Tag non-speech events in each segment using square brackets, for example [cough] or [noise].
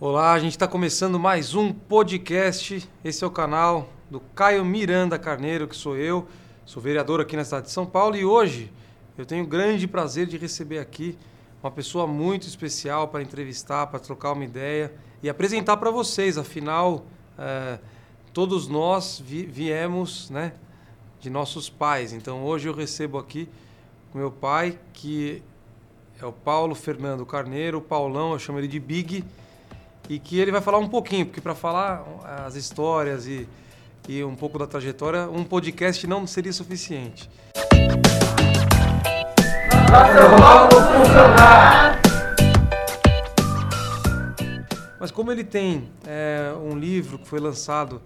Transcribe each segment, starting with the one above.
Olá, a gente está começando mais um podcast. Esse é o canal do Caio Miranda Carneiro, que sou eu, sou vereador aqui na cidade de São Paulo e hoje eu tenho o grande prazer de receber aqui uma pessoa muito especial para entrevistar, para trocar uma ideia e apresentar para vocês. Afinal, é, todos nós vi viemos né, de nossos pais. Então hoje eu recebo aqui o meu pai, que é o Paulo Fernando Carneiro, o Paulão, eu chamo ele de Big e que ele vai falar um pouquinho, porque para falar as histórias e, e um pouco da trajetória, um podcast não seria suficiente. Mas como ele tem é, um livro que foi lançado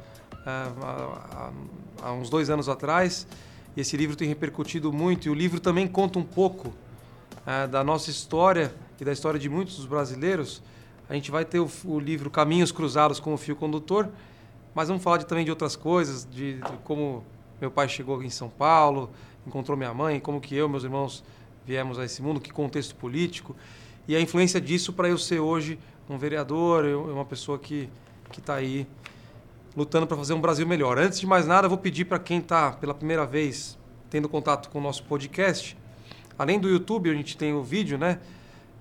é, há, há, uns dois anos atrás, e esse livro tem repercutido muito, e o livro também conta um pouco é, da nossa história e da história de muitos dos brasileiros, a gente vai ter o, o, livro Caminhos Cruzados com o Fio Condutor, mas vamos falar de, também de outras coisas, de, de, como meu pai chegou em São Paulo, encontrou minha mãe, como que eu meus irmãos viemos a esse mundo, que contexto político, e a influência disso para eu ser hoje um vereador, eu, uma pessoa que está aí lutando para fazer um Brasil melhor. Antes de mais nada, eu vou pedir para quem está pela primeira vez tendo contato com o nosso podcast, além do YouTube, a gente tem o vídeo, né?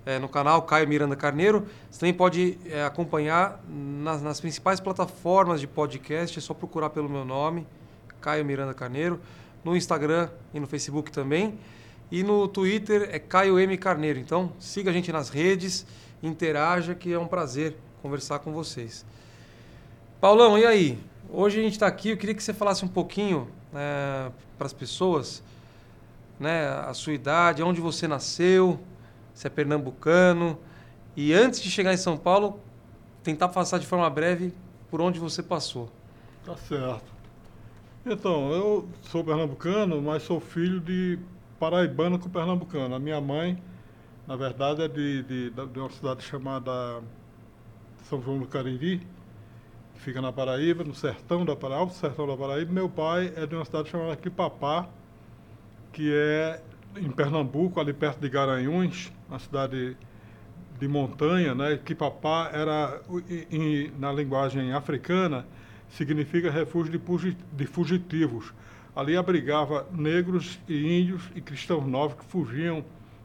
É, no canal Caio Miranda Carneiro. Você também pode é, acompanhar nas, nas, principais plataformas de podcast, é só procurar pelo meu nome, Caio Miranda Carneiro, no Instagram e no Facebook também. E no Twitter é Caio M Carneiro. Então siga a gente nas redes, interaja, que é um prazer conversar com vocês. Paulão, e aí? Hoje a gente está aqui, eu queria que você falasse um pouquinho é, para as pessoas, né, a sua idade, onde você nasceu, você é pernambucano. E antes de chegar em São Paulo, tentar passar de forma breve por onde você passou. Tá certo. Então, eu sou pernambucano, mas sou filho de paraibano com pernambucano. A minha mãe, na verdade, é de, de, de uma cidade chamada São João do Cariri, que fica na Paraíba, no sertão da Paraíba, alto sertão da Paraíba. Meu pai é de uma cidade chamada Quipapá, que é em Pernambuco, ali perto de Garanhuns, uma cidade de montanha, né? Quipapá era, em, na linguagem africana, significa refúgio de fugitivos. Ali abrigava negros e índios e cristãos novos que fugiam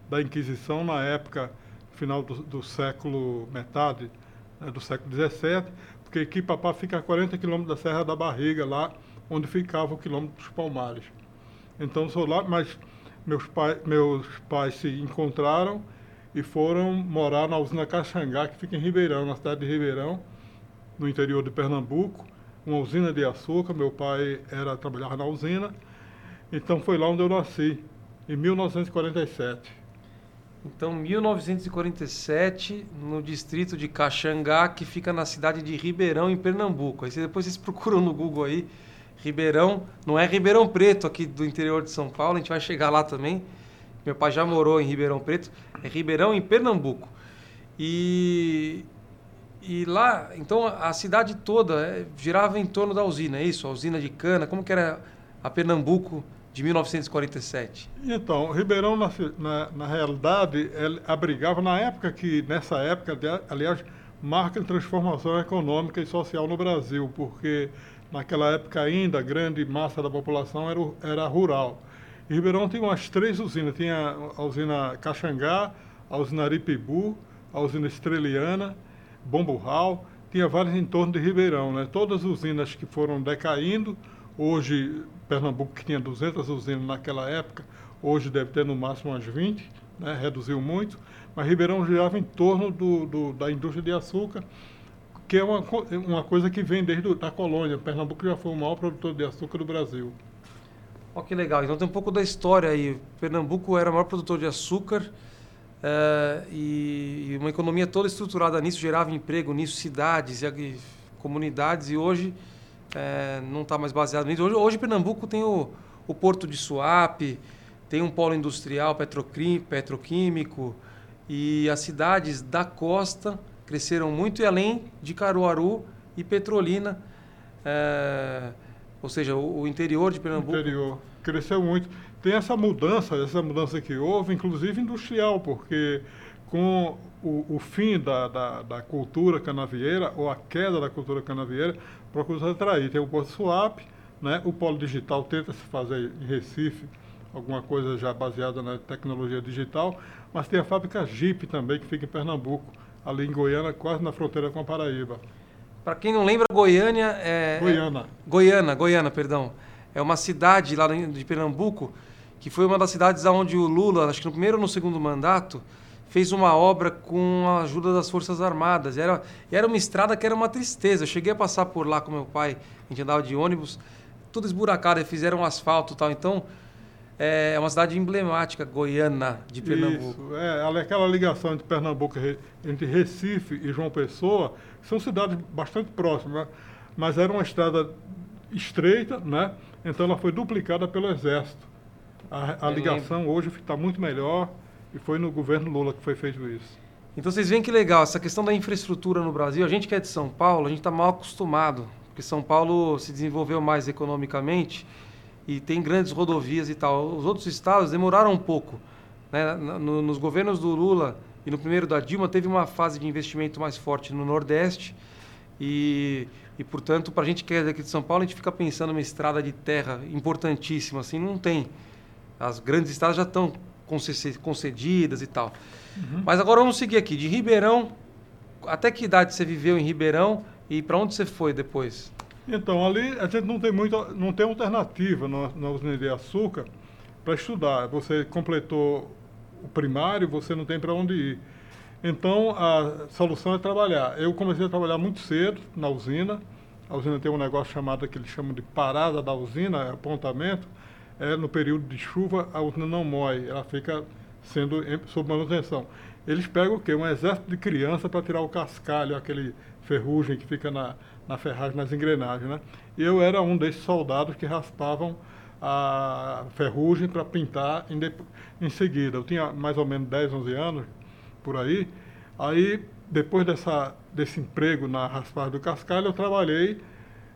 da Inquisição na época, final do, do século, metade né, do século XVII, porque Quipapá fica a 40 quilômetros da Serra da Barriga, lá onde ficava o quilômetro dos Palmares. Então, sou lá, mas meus, pai, meus pais se encontraram e foram morar na usina Caxangá, que fica em Ribeirão, na cidade de Ribeirão, no interior de Pernambuco, uma usina de açúcar. Meu pai era trabalhava na usina, então foi lá onde eu nasci, em 1947. Então, 1947, no distrito de Caxangá, que fica na cidade de Ribeirão, em Pernambuco. Aí depois vocês procuram no Google aí, Ribeirão, não é Ribeirão Preto aqui do interior de São Paulo, a gente vai chegar lá também. Meu pai já morou em Ribeirão Preto, é Ribeirão em Pernambuco. E, e lá, então a cidade toda é, girava em torno da usina, é isso? A usina de cana, como que era a Pernambuco de 1947? Então, Ribeirão, na, na, na realidade, abrigava, na época que, nessa época, aliás, marca transformação econômica e social no Brasil, porque naquela época ainda, a grande massa da população era, era rural. E Ribeirão tinha umas três usinas, tinha a usina Caxangá, a usina Aripibu, a usina Estreliana, Bomburral, tinha várias em torno de Ribeirão, né? Todas as usinas que foram decaindo, hoje Pernambuco que tinha 200 usinas naquela época, hoje deve ter no máximo umas 20, né? reduziu muito, mas Ribeirão girava em torno do, do, da indústria de açúcar, que é uma, uma coisa que vem desde a colônia. Pernambuco já foi o maior produtor de açúcar do Brasil. Olha que legal. Então tem um pouco da história aí. Pernambuco era o maior produtor de açúcar é, e, e, uma economia toda estruturada nisso, gerava emprego nisso, cidades e, e comunidades. E hoje é, não está mais baseado nisso. Hoje, hoje Pernambuco tem o, o porto de Suape, tem um polo industrial petroquímico e as cidades da costa cresceram muito e além de Caruaru e Petrolina, é, ou seja, o, o, interior de Pernambuco. Interior cresceu muito. Tem essa mudança, essa mudança que houve, inclusive industrial, porque com o, o fim da, da, da, cultura canavieira ou a queda da cultura canavieira procura atrair. Tem o Porto Swap, né? o Polo Digital tenta se fazer em Recife, alguma coisa já baseada na tecnologia digital, mas tem a fábrica Jeep também, que fica em Pernambuco, ali em Goiânia, quase na fronteira com a Paraíba. Para quem não lembra, Goiânia é. Goiânia. É, Goiânia, Goiânia, perdão. É uma cidade lá de Pernambuco que foi uma das cidades onde o Lula, acho que no primeiro ou no segundo mandato, fez uma obra com a ajuda das Forças Armadas. E era, era uma estrada que era uma tristeza. Eu cheguei a passar por lá com meu pai, a gente andava de ônibus, tudo esburacado, fizeram um asfalto e tal. Então, é, é uma cidade emblemática, Goiânia, de Pernambuco. Isso, é, aquela ligação entre Pernambuco, entre Recife e João Pessoa, são cidades bastante próximas, mas era uma estrada estreita, né? Então ela foi duplicada pelo Exército. A, a ligação lembro. hoje está muito melhor e foi no governo Lula que foi feito isso. Então vocês veem que legal, essa questão da infraestrutura no Brasil, a gente que é de São Paulo, a gente está mal acostumado, porque São Paulo se desenvolveu mais economicamente e tem grandes rodovias e tal. Os outros estados demoraram um pouco. Né? No, nos governos do Lula e no primeiro da Dilma teve uma fase de investimento mais forte no Nordeste e, e portanto, para a gente que é daqui de São Paulo, a gente fica pensando numa estrada de terra importantíssima, assim, não tem. As grandes estradas já estão concedidas e tal. Uhum. Mas agora vamos seguir aqui. De Ribeirão, até que idade você viveu em Ribeirão e para onde você foi depois? Então, ali a gente não tem muito, não tem alternativa na, na usina de açúcar para estudar. Você completou o primário, você não tem para onde ir. Então, a solução é trabalhar. Eu comecei a trabalhar muito cedo na usina. A usina tem um negócio chamado, que eles chamam de parada da usina, é apontamento. É, no período de chuva, a usina não moe, ela fica sendo sob manutenção. Eles pegam o quê? Um exército de criança para tirar o cascalho, aquele ferrugem que fica na, na ferragem, nas engrenagens, né? E eu era um desses soldados que raspavam a ferrugem para pintar em, de, em seguida. Eu tinha mais ou menos 10, 11 anos, por aí. Aí, depois dessa, desse emprego na raspagem do cascalho, eu trabalhei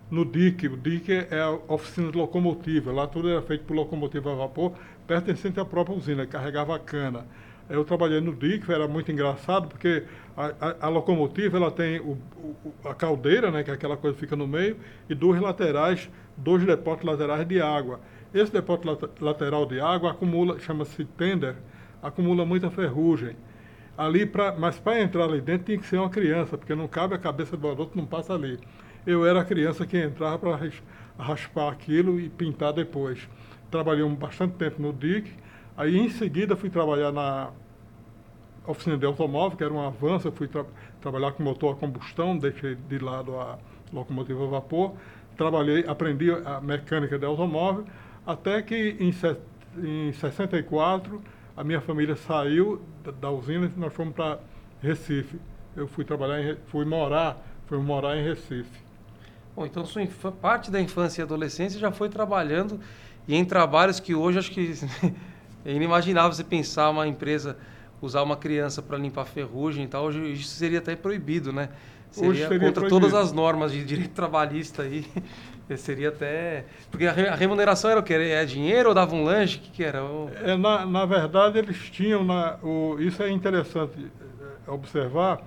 no DIC. O DIC é a oficina de locomotiva. Lá tudo era feito por locomotiva a vapor, pertencente à própria usina, carregava cana. Eu trabalhei no DIC, era muito engraçado, porque a, a, a locomotiva ela tem o, o, a caldeira, né, que é aquela coisa que fica no meio, e duas laterais, dois depósitos laterais de água. Esse depósito lateral de água acumula, chama-se tender, acumula muita ferrugem. Ali pra, mas para entrar ali dentro tinha que ser uma criança, porque não cabe a cabeça do adulto, não passa ali. Eu era a criança que entrava para raspar aquilo e pintar depois. Trabalhei bastante tempo no DIC, aí em seguida fui trabalhar na oficina de automóvel, que era um avanço, fui tra trabalhar com motor a combustão, deixei de lado a locomotiva a vapor, trabalhei, aprendi a mecânica de automóvel, até que em, em 64 a minha família saiu da, da usina e nós fomos para Recife. Eu fui trabalhar, em, fui morar, fui morar em Recife. Bom, então sua parte da infância e adolescência já foi trabalhando e em trabalhos que hoje acho que [laughs] é inimaginável você pensar uma empresa usar uma criança para limpar ferrugem e tal, hoje isso seria até proibido, né? Seria, hoje seria contra proibido. todas as normas de direito trabalhista aí. [laughs] seria até. Porque a remuneração era o quê? É dinheiro ou dava um lanche? O que, que era? É, na, na verdade, eles tinham. Na, o, isso é interessante é, observar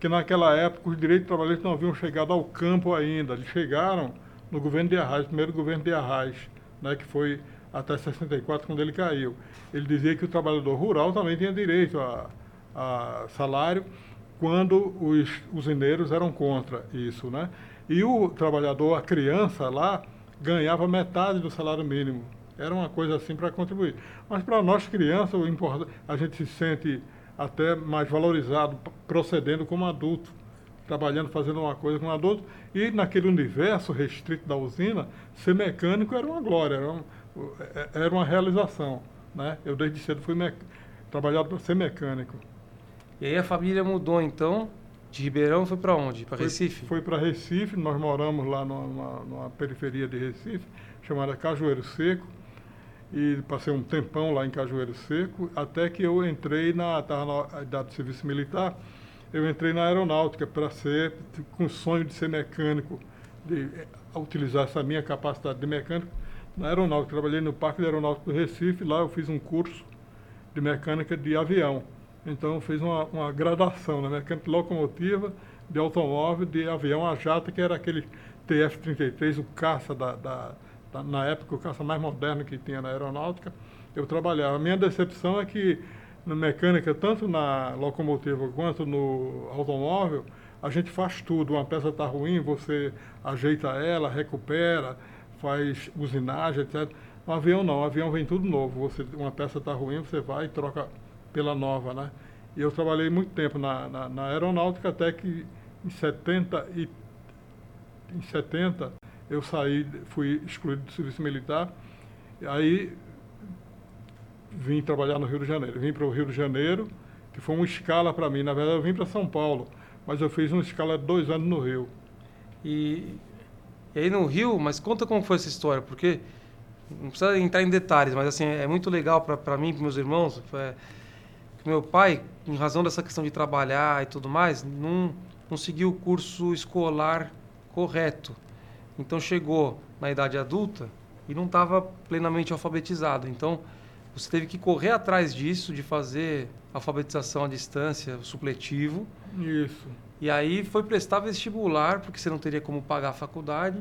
que naquela época os direitos trabalhistas não haviam chegado ao campo ainda. Eles chegaram no governo de Arraes, primeiro governo de Arraes, né, que foi até 64, quando ele caiu. Ele dizia que o trabalhador rural também tinha direito a, a salário quando os usineiros eram contra isso, né? E o trabalhador, a criança lá, ganhava metade do salário mínimo. Era uma coisa assim para contribuir. Mas para nós crianças, a gente se sente até mais valorizado procedendo como adulto, trabalhando, fazendo uma coisa como adulto. E naquele universo restrito da usina, ser mecânico era uma glória, era, um, é, era uma realização. Né? Eu desde cedo fui trabalhado para ser mecânico. E aí a família mudou então de Ribeirão foi para onde? Para Recife? Foi para Recife, nós moramos lá numa, numa, periferia de Recife, chamada Cajueiro Seco, e passei um tempão lá em Cajueiro Seco, até que eu entrei na, estava na idade de serviço militar, eu entrei na aeronáutica para ser, com o sonho de ser mecânico, de eh, utilizar essa minha capacidade de mecânico na aeronáutica. Trabalhei no Parque de Aeronáutico do Recife, lá eu fiz um curso de mecânica de avião. Então eu fiz uma, uma graduação na mecânica locomotiva, de automóvel, de avião a jato, que era aquele TF-33, o caça da, da, da, na época, o caça mais moderno que tinha na aeronáutica. Eu trabalhava. A minha decepção é que na mecânica, tanto na locomotiva quanto no automóvel, a gente faz tudo. Uma peça está ruim, você ajeita ela, recupera, faz usinagem, etc. Um avião não, um avião vem tudo novo. Você, uma peça está ruim, você vai e troca pela nova, né? E eu trabalhei muito tempo na, na, na aeronáutica até que em 70 e em 70 eu saí, fui excluído do serviço militar. E aí vim trabalhar no Rio de Janeiro. Vim para o Rio de Janeiro, que foi uma escala para mim. Na verdade, eu vim para São Paulo, mas eu fiz uma escala de dois anos no Rio. E, e aí no Rio, mas conta como foi essa história, porque não precisa entrar em detalhes, mas assim é muito legal para mim, para meus irmãos. É, meu pai, em razão dessa questão de trabalhar e tudo mais, não, não seguiu o curso escolar correto. Então chegou na idade adulta e não estava plenamente alfabetizado. Então você teve que correr atrás disso, de fazer alfabetização à distância, supletivo. Isso. E aí foi prestar vestibular, porque você não teria como pagar a faculdade,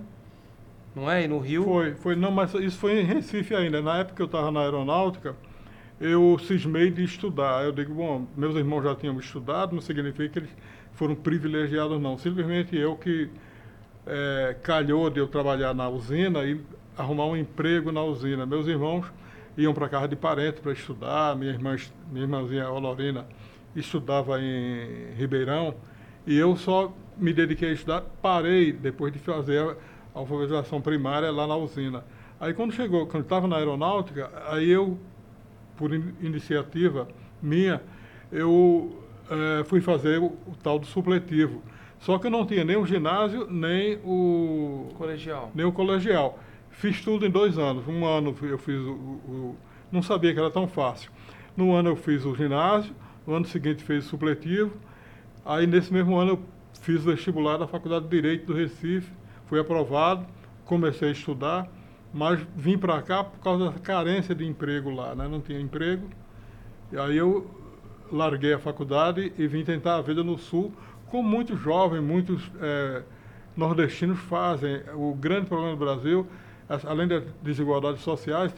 não é? E no Rio? Foi, foi não, mas isso foi em Recife ainda. Na época que eu estava na aeronáutica, eu cismei de estudar. Eu digo, bom, meus irmãos já tinham estudado, não significa que eles foram privilegiados, não. Simplesmente eu que é, calhou de eu trabalhar na usina e arrumar um emprego na usina. Meus irmãos iam para casa de parente para estudar. Minha irmã, minha irmãzinha Olorina estudava em Ribeirão e eu só me dediquei a estudar. Parei depois de fazer a alfabetização primária lá na usina. Aí quando chegou, quando estava na aeronáutica, aí eu, por in iniciativa minha, eu é, fui fazer o, o, tal do supletivo. Só que eu não tinha nem o ginásio, nem o colegial. Nem o colegial. Fiz tudo em dois anos. Um ano eu fiz o, o, Não sabia que era tão fácil. No ano eu fiz o ginásio, no ano seguinte fiz o supletivo. Aí nesse mesmo ano eu fiz vestibular da Faculdade de Direito do Recife, fui aprovado, comecei a estudar, mas vim para cá por causa da carência de emprego lá, né? Não tinha emprego. E aí eu larguei a faculdade e vim tentar a vida no Sul, como muitos jovens, muitos é, nordestinos fazem. O grande problema do Brasil além das desigualdades sociais,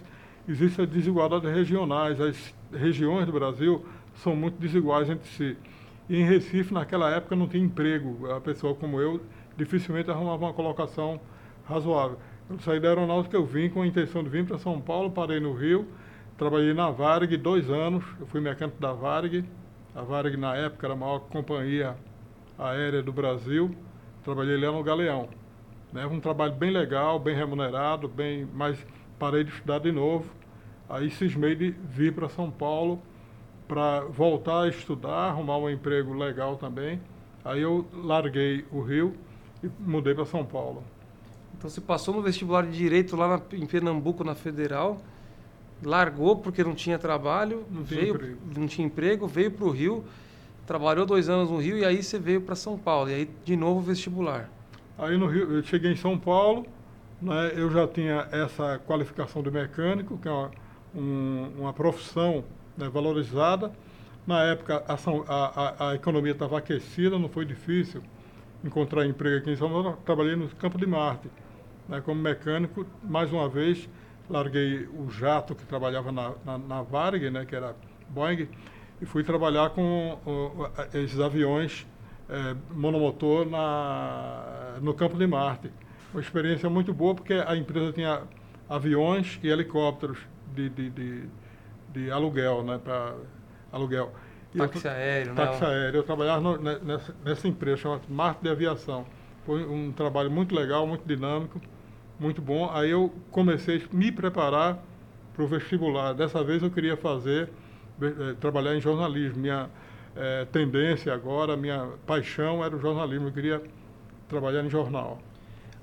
existem as desigualdades regionais. As regiões do Brasil são muito desiguais entre si. E em Recife, naquela época, não tinha emprego. A pessoa como eu dificilmente arrumava uma colocação razoável. Eu saí da aeronáutica, eu vim com a intenção de vir para São Paulo, parei no Rio, trabalhei na Varig dois anos, eu fui mecânico da Varig. A Varig, na época, era a maior companhia aérea do Brasil. Trabalhei lá no Galeão. Né? Um trabalho bem legal, bem remunerado, bem, mas parei de estudar de novo. Aí cismei de vir para São Paulo para voltar a estudar, arrumar um emprego legal também. Aí eu larguei o Rio e mudei para São Paulo. Então você passou no vestibular de Direito lá na, em Pernambuco, na Federal, largou porque não tinha trabalho, não veio, tinha não tinha emprego, veio para o Rio, trabalhou dois anos no Rio e aí você veio para São Paulo. E aí de novo vestibular. Aí no Rio, eu cheguei em São Paulo, né, eu já tinha essa qualificação de mecânico, que é uma, um, uma profissão né, valorizada. Na época a, a, a economia estava aquecida, não foi difícil encontrar emprego aqui em São Paulo. Trabalhei no Campo de Marte, né, como mecânico. Mais uma vez, larguei o jato que trabalhava na, na, na Varig, né, que era Boeing, e fui trabalhar com uh, esses aviões é, monomotor na, no campo de Marte. Uma experiência muito boa porque a empresa tinha aviões e helicópteros de, de, de, de aluguel, né, para aluguel. táxi eu, aéreo, táxi né? aéreo. Eu trabalhava no, nessa, nessa empresa chamada Marte de Aviação. Foi um trabalho muito legal, muito dinâmico, muito bom. Aí eu comecei a me preparar para o vestibular. Dessa vez eu queria fazer, eh, trabalhar em jornalismo. Minha, é, tendência agora, minha paixão era o jornalismo, eu queria trabalhar em jornal.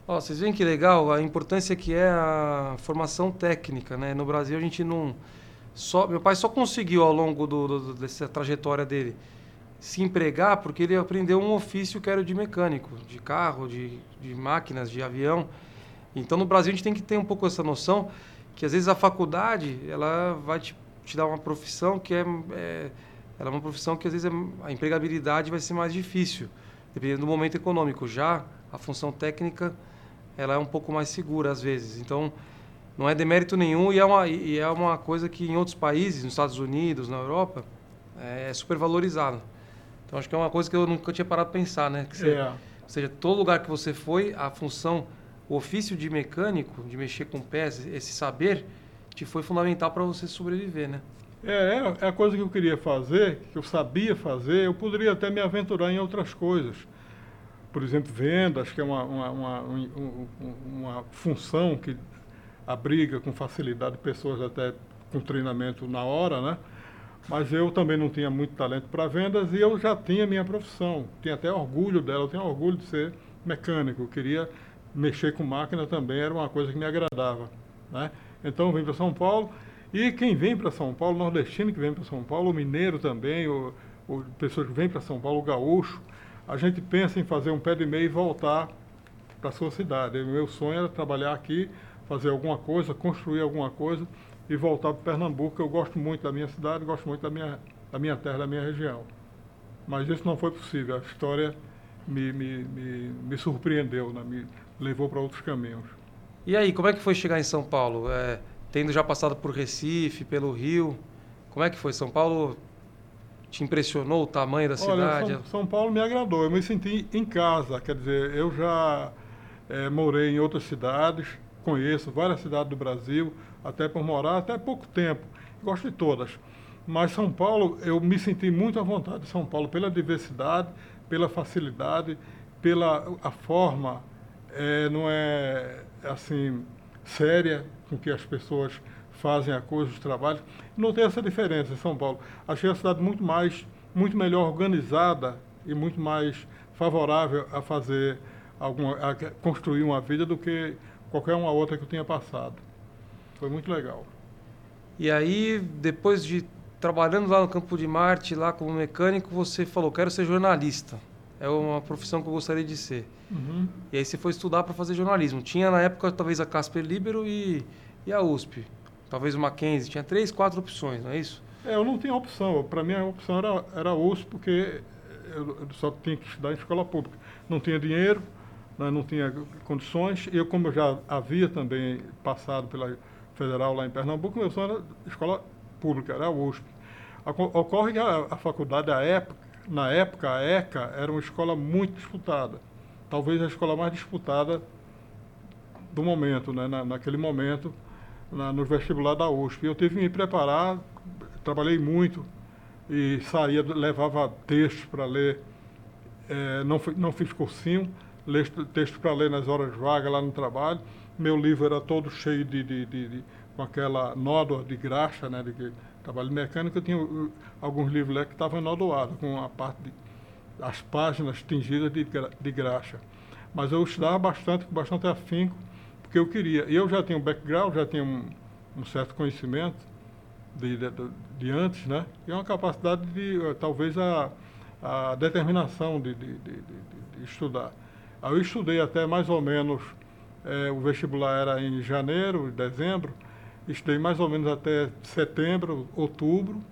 Oh, vocês veem que legal a importância que é a formação técnica, né? No Brasil a gente não só meu pai só conseguiu ao longo do, do, dessa trajetória dele se empregar porque ele aprendeu um ofício que era de mecânico, de carro, de, de máquinas, de avião. Então no Brasil a gente tem que ter um pouco essa noção que às vezes a faculdade ela vai te, te dar uma profissão que é, é ela é uma profissão que às vezes é, a empregabilidade vai ser mais difícil, dependendo do momento econômico. Já a função técnica, ela é um pouco mais segura às vezes. Então, não é demérito nenhum e é uma, e é uma coisa que em outros países, nos Estados Unidos, na Europa, é super valorizado. Então, acho que é uma coisa que eu nunca tinha parado para pensar, né? Que você, É. Ou seja, todo lugar que você foi, a função, o ofício de mecânico, de mexer com pés, esse saber, te foi fundamental para você sobreviver, né? É, é, é a coisa que eu queria fazer, que eu sabia fazer, eu poderia até me aventurar em outras coisas. Por exemplo, vendas, que é uma, uma, uma, um- um- uma função que abriga com facilidade pessoas até com treinamento na hora, né? Mas eu também não tinha muito talento para vendas e eu já tinha minha profissão. Tinha até orgulho dela, eu tenho orgulho de ser mecânico. Eu queria mexer com máquina também, era uma coisa que me agradava. Né? Então eu vim para São Paulo e quem vem para São Paulo, nordestino que vem para São Paulo, o mineiro também, o, o pessoas que vêm para São Paulo, o gaúcho, a gente pensa em fazer um pé de meia e voltar para a sua cidade. O meu sonho era trabalhar aqui, fazer alguma coisa, construir alguma coisa e voltar para Pernambuco. Eu gosto muito da minha cidade, gosto muito da minha, da minha terra, da minha região. Mas isso não foi possível. A história me, me, me, me surpreendeu, né? me levou para outros caminhos. E aí, como é que foi chegar em São Paulo? É, tendo já passado por Recife, pelo Rio, como é que foi? São Paulo te impressionou o tamanho da cidade? Olha, São, São Paulo me agradou. Eu me senti em casa. Quer dizer, eu já eh, morei em outras cidades, conheço várias cidades do Brasil, até por morar até pouco tempo. Gosto de todas. Mas São Paulo, eu me senti muito à vontade em São Paulo pela diversidade, pela facilidade, pela a forma, eh, não é assim séria com que as pessoas fazem a coisa, os trabalhos. Não tem essa diferença em São Paulo. Achei a cidade muito mais, muito melhor organizada e muito mais favorável a fazer alguma, a construir uma vida do que qualquer uma outra que eu tinha passado. Foi muito legal. E aí, depois de trabalhando lá no Campo de Marte, lá como mecânico, você falou, quero ser jornalista. É uma profissão que eu gostaria de ser. Uhum. E aí você foi estudar para fazer jornalismo. Tinha na época talvez a Casper Libero e, e a USP. Talvez o Mackenzie. Tinha três, quatro opções, não é isso? É, eu não tinha opção. Para mim a opção era, era a USP, porque eu só tinha que estudar em escola pública. Não tinha dinheiro, né, não tinha condições. Eu, como já havia também passado pela federal lá em Pernambuco, meu sonho era escola pública, era a USP. Ocorre que a, a faculdade, a época, na época, a ECA era uma escola muito disputada. Talvez a escola mais disputada do momento, né, na, naquele momento, na, no vestibular da USP. Eu tive que me preparar, trabalhei muito e saía, levava textos para ler. Eh, não, não fiz cursinho, texto para ler nas horas vagas lá no trabalho. Meu livro era todo cheio de, de, de- de- com aquela nódoa de graxa, né, de trabalho mecânico. Eu tinha uh, alguns livros lá que estavam enodoados, com a parte de, as páginas tingidas de, de graxa. Mas eu estudava bastante, com bastante afinco, porque eu queria. E eu já tinha um background, já tinha um, um certo conhecimento de, de, de antes, né? E uma capacidade de, eh, talvez, a, a determinação de, de, de, de- de estudar. Aí eu estudei até mais ou menos, eh, o vestibular era em janeiro, dezembro, estudei mais ou menos até setembro, outubro,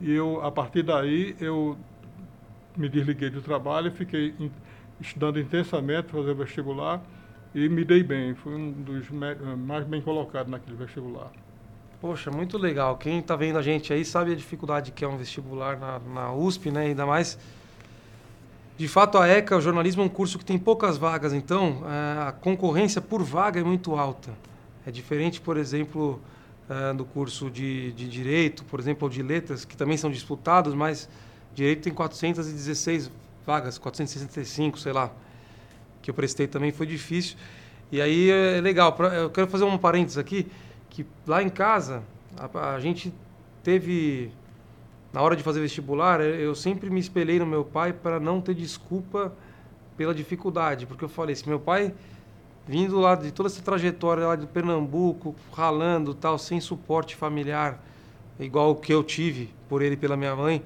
e eu, a partir daí, eu me desliguei do trabalho e fiquei estudando intensamente, fazer vestibular, e me dei bem. Fui um dos me- mais bem colocados naquele vestibular. Poxa, muito legal. Quem está vendo a gente aí sabe a dificuldade que é um vestibular na, na USP, né? Ainda mais. De fato, a ECA, o jornalismo, é um curso que tem poucas vagas, então eh, a concorrência por vaga é muito alta. É diferente, por exemplo, eh, do curso de, de Direito, por exemplo, ou de Letras, que também são disputados, mas Direito tem 416 vagas, 465, sei lá, que eu prestei também, foi difícil. E aí é legal, pra- eu quero fazer um parênteses aqui, que lá em casa a, a gente teve na hora de fazer vestibular eu eu sempre me espelhei no meu pai para não ter desculpa pela dificuldade porque eu falei se meu pai vindo lá de toda essa trajetória lá de Pernambuco ralando tal sem suporte familiar igual o que eu tive por ele e pela minha mãe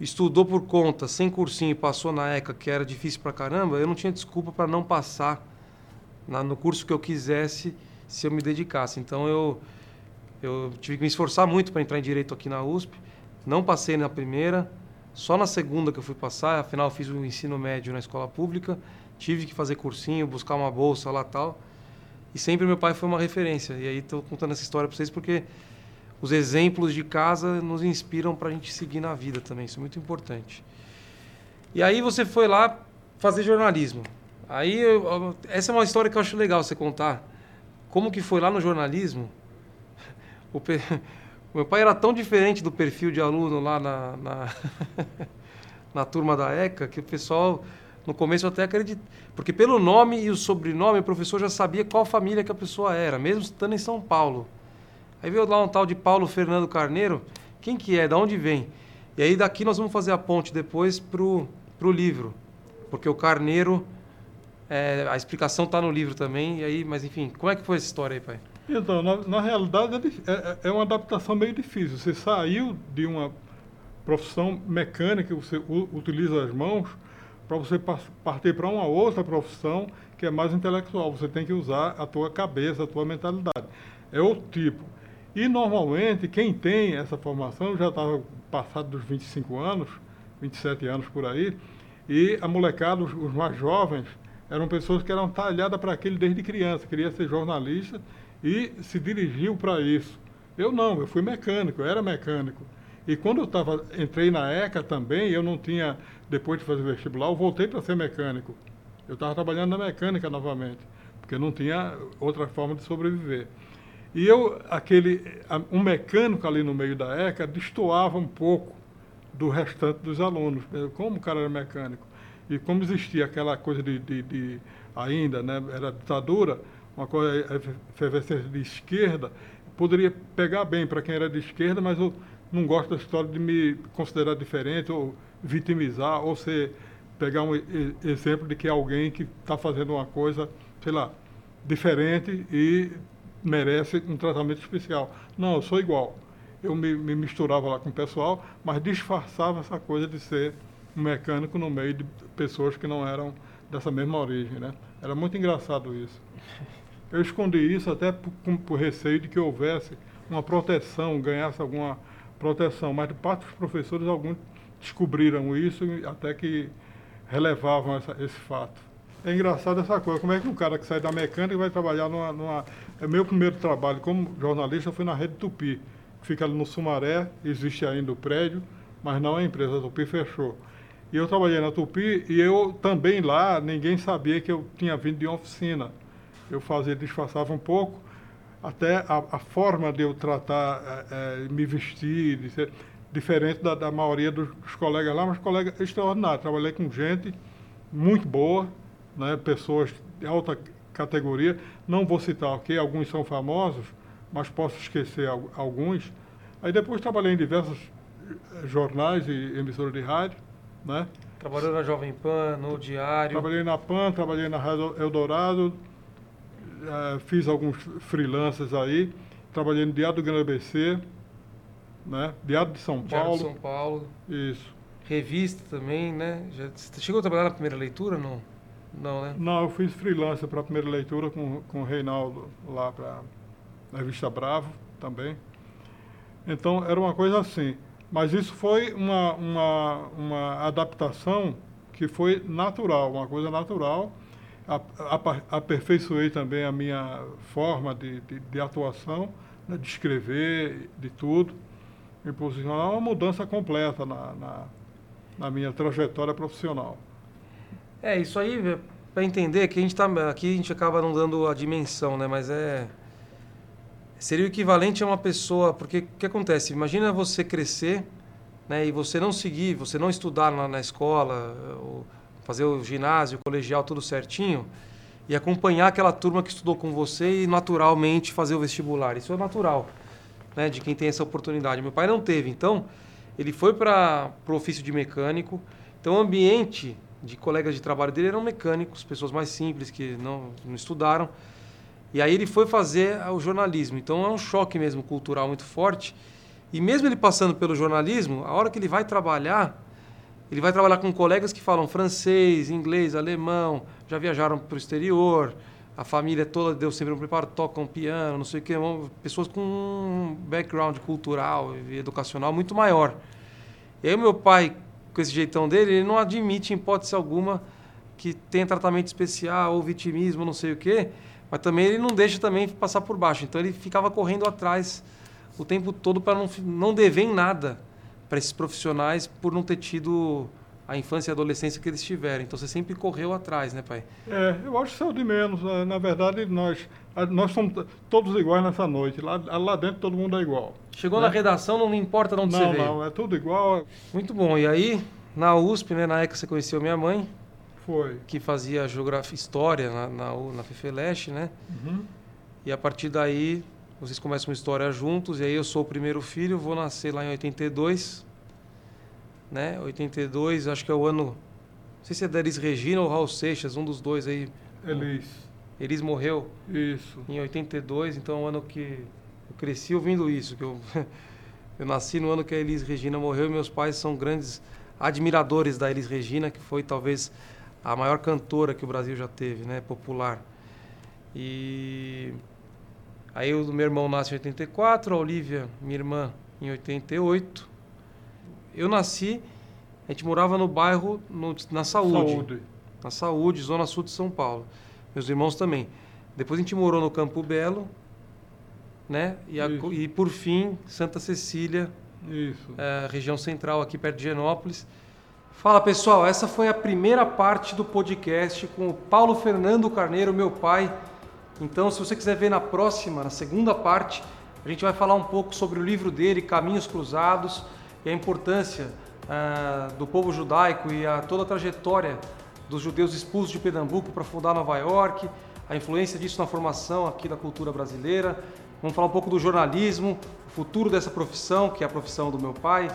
estudou por conta sem cursinho passou na ECA que era difícil pra caramba eu não tinha desculpa para não passar na- no curso que eu quisesse se eu me dedicasse. Então eu eu tive que me esforçar muito para entrar em direito aqui na USP. Não passei na primeira, só na segunda que eu fui passar, afinal fiz o ensino médio na escola pública, tive que fazer cursinho, buscar uma bolsa lá tal. E sempre meu pai foi uma referência. E aí estou contando essa história para vocês porque os exemplos de casa nos inspiram para a gente seguir na vida também. Isso é muito importante. E aí você foi lá fazer jornalismo. Aí eu, essa é uma história que eu acho legal você contar. Como que foi lá no jornalismo? O, [laughs] meu pai era tão diferente do perfil de aluno lá na, na, [laughs] na turma da ECA que o pessoal no começo até acredito. Porque pelo nome e o sobrenome, o professor já sabia qual família que a pessoa era, mesmo estando em São Paulo. Aí veio lá um tal de Paulo Fernando Carneiro. Quem que é? Da onde vem? E aí daqui nós vamos fazer a ponte depois pro, pro livro. Porque o Carneiro, é, a explicação está no livro também. E aí, mas enfim, como é que foi essa história aí, pai? Então, na, na realidade é, é, é uma adaptação meio difícil. Você saiu de uma profissão mecânica, você utiliza as mãos, para você partir para uma outra profissão que é mais intelectual. Você tem que usar a tua cabeça, a tua mentalidade. É o tipo. E normalmente quem tem essa formação já estava passado dos 25 anos, 27 anos por aí, e a molecada, os, os mais jovens, eram pessoas que eram talhadas para aquilo desde criança, queria ser jornalista e se dirigiu para isso. Eu não, eu fui mecânico, eu era mecânico. E quando eu tava, entrei na ECA também, eu não tinha, depois de fazer vestibular, eu voltei para ser mecânico. Eu estava trabalhando na mecânica novamente, porque não tinha outra forma de sobreviver. E eu, aquele, um mecânico ali no meio da ECA, destoava um pouco do restante dos alunos, como o cara era mecânico. E como existia aquela coisa de, de, de ainda, né, era ditadura, uma coisa efervescência de esquerda, poderia pegar bem para quem era de esquerda, mas eu não gosto da história de me considerar diferente ou vitimizar ou ser pegar um exemplo de que é alguém que está fazendo uma coisa, sei lá, diferente e merece um tratamento especial. Não, eu sou igual. Eu me, me misturava lá com o pessoal, mas disfarçava essa coisa de ser um mecânico no meio de pessoas que não eram dessa mesma origem, né? Era muito engraçado isso. Eu escondi isso até por, por receio de que houvesse uma proteção, ganhasse alguma proteção, mas de parte dos professores, alguns descobriram isso até que relevavam essa, esse fato. É engraçado essa coisa, como é que um cara que sai da mecânica vai trabalhar numa, numa... É meu primeiro trabalho como jornalista foi na Rede Tupi, que fica ali no Sumaré, existe ainda o prédio, mas não a empresa, a Tupi fechou. E eu trabalhei na Tupi e eu também lá, ninguém sabia que eu tinha vindo de uma oficina. Eu fazia, disfarçava um pouco, até a, a forma de eu tratar, é, é, me vestir, ser diferente da, da maioria dos, dos, colegas lá, mas colegas extraordinários. Trabalhei com gente muito boa, né, pessoas de alta categoria. Não vou citar aqui, alguns são famosos, mas posso esquecer alguns. Aí depois trabalhei em diversos eh, jornais e emissoras de rádio, né? Trabalhou na Jovem Pan, no Diário? Trabalhei na PAN, trabalhei na Rádio Eldorado, uh, fiz alguns freelancers aí, trabalhei no Diário do Grande ABC, né? Diário de São Diário Paulo. de São Paulo. Isso. Revista também, né? Já, você chegou a trabalhar na primeira leitura, não? Não, né? Não, eu fiz freelancer para a primeira leitura com, com o Reinaldo lá para a revista Bravo também. Então, era uma coisa assim. Mas isso foi uma, uma, uma adaptação que foi natural, uma coisa natural aperfeiçoei também a minha forma de, de, de atuação, né, de escrever, de tudo, me posicionar, uma mudança completa na, na, na minha trajetória profissional. É, isso aí, para entender que a gente tá, aqui a gente acaba não dando a dimensão, né, mas é seria o equivalente a uma pessoa, porque o que acontece? Imagina você crescer, né, e você não seguir, você não estudar na, na escola, fazer o ginásio, o colegial, tudo certinho, e acompanhar aquela turma que estudou com você e naturalmente fazer o vestibular. Isso é natural, né, de quem tem essa oportunidade. Meu pai não teve, então ele foi para o ofício de mecânico. Então o ambiente de colegas de trabalho dele eram mecânicos, pessoas mais simples que não, não estudaram. E aí ele foi fazer o jornalismo. Então é um choque mesmo cultural muito forte. E mesmo ele passando pelo jornalismo, a hora que ele vai trabalhar, ele vai trabalhar com colegas que falam francês, inglês, alemão, já viajaram para o exterior, a família toda deu sempre um preparo, tocam piano, não sei o quê, pessoas com um background cultural e educacional muito maior. E aí meu pai, com esse jeitão dele, ele não admite, em hipótese alguma, que tenha tratamento especial ou vitimismo, não sei o quê, mas também ele não deixa também passar por baixo. Então ele ficava correndo atrás o tempo todo para não, não dever em nada para esses profissionais por não ter tido a infância e a adolescência que eles tiveram. Então você sempre correu atrás, né, pai? É, eu acho que é o de menos. Na verdade, nós, nós somos todos iguais nessa noite. Lá, lá dentro todo mundo é igual. Chegou né? na redação, não importa de onde não, você veio. Não, é tudo igual. Muito bom. E aí, na USP, né, na época você conheceu minha mãe. Foi. Que fazia geografia, história na, na, na FEFELESH, né? Uhum. E a partir daí, vocês começam uma história juntos. E aí eu sou o primeiro filho, vou nascer lá em 82 né? 82, acho que é o ano. Não sei se é da Elis Regina ou Raul Seixas, um dos dois aí. Elis. Elis morreu. Isso. Em 82, então é o ano que eu cresci ouvindo isso. Que eu, [laughs] eu nasci no ano que a Elis Regina morreu e meus pais são grandes admiradores da Elis Regina, que foi talvez a maior cantora que o Brasil já teve, né? Popular. E aí o meu irmão nasce em 84, a Olivia, minha irmã, em 88 eu nasci, a gente morava no bairro no, na saúde, saúde. Na saúde, zona sul de São Paulo. Meus irmãos também. Depois a gente morou no Campo Belo, né? E, a, e por fim, Santa Cecília, é, região central aqui perto de Genópolis. Fala pessoal, essa foi a primeira parte do podcast com o Paulo Fernando Carneiro, meu pai. Então, se você quiser ver na próxima, na segunda parte, a gente vai falar um pouco sobre o livro dele, Caminhos Cruzados e a importância ah, do povo judaico e a toda a trajetória dos judeus expulsos de Pernambuco para fundar Nova York, a influência disso na formação aqui da cultura brasileira. Vamos falar um pouco do jornalismo, o futuro dessa profissão, que é a profissão do meu pai,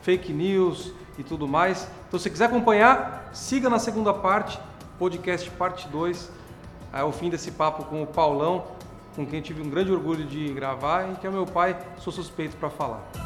fake news e tudo mais. Então, se quiser acompanhar, siga na segunda parte, podcast parte 2, é o fim desse papo com o Paulão, com quem tive um grande orgulho de gravar e que é meu pai, sou suspeito para falar.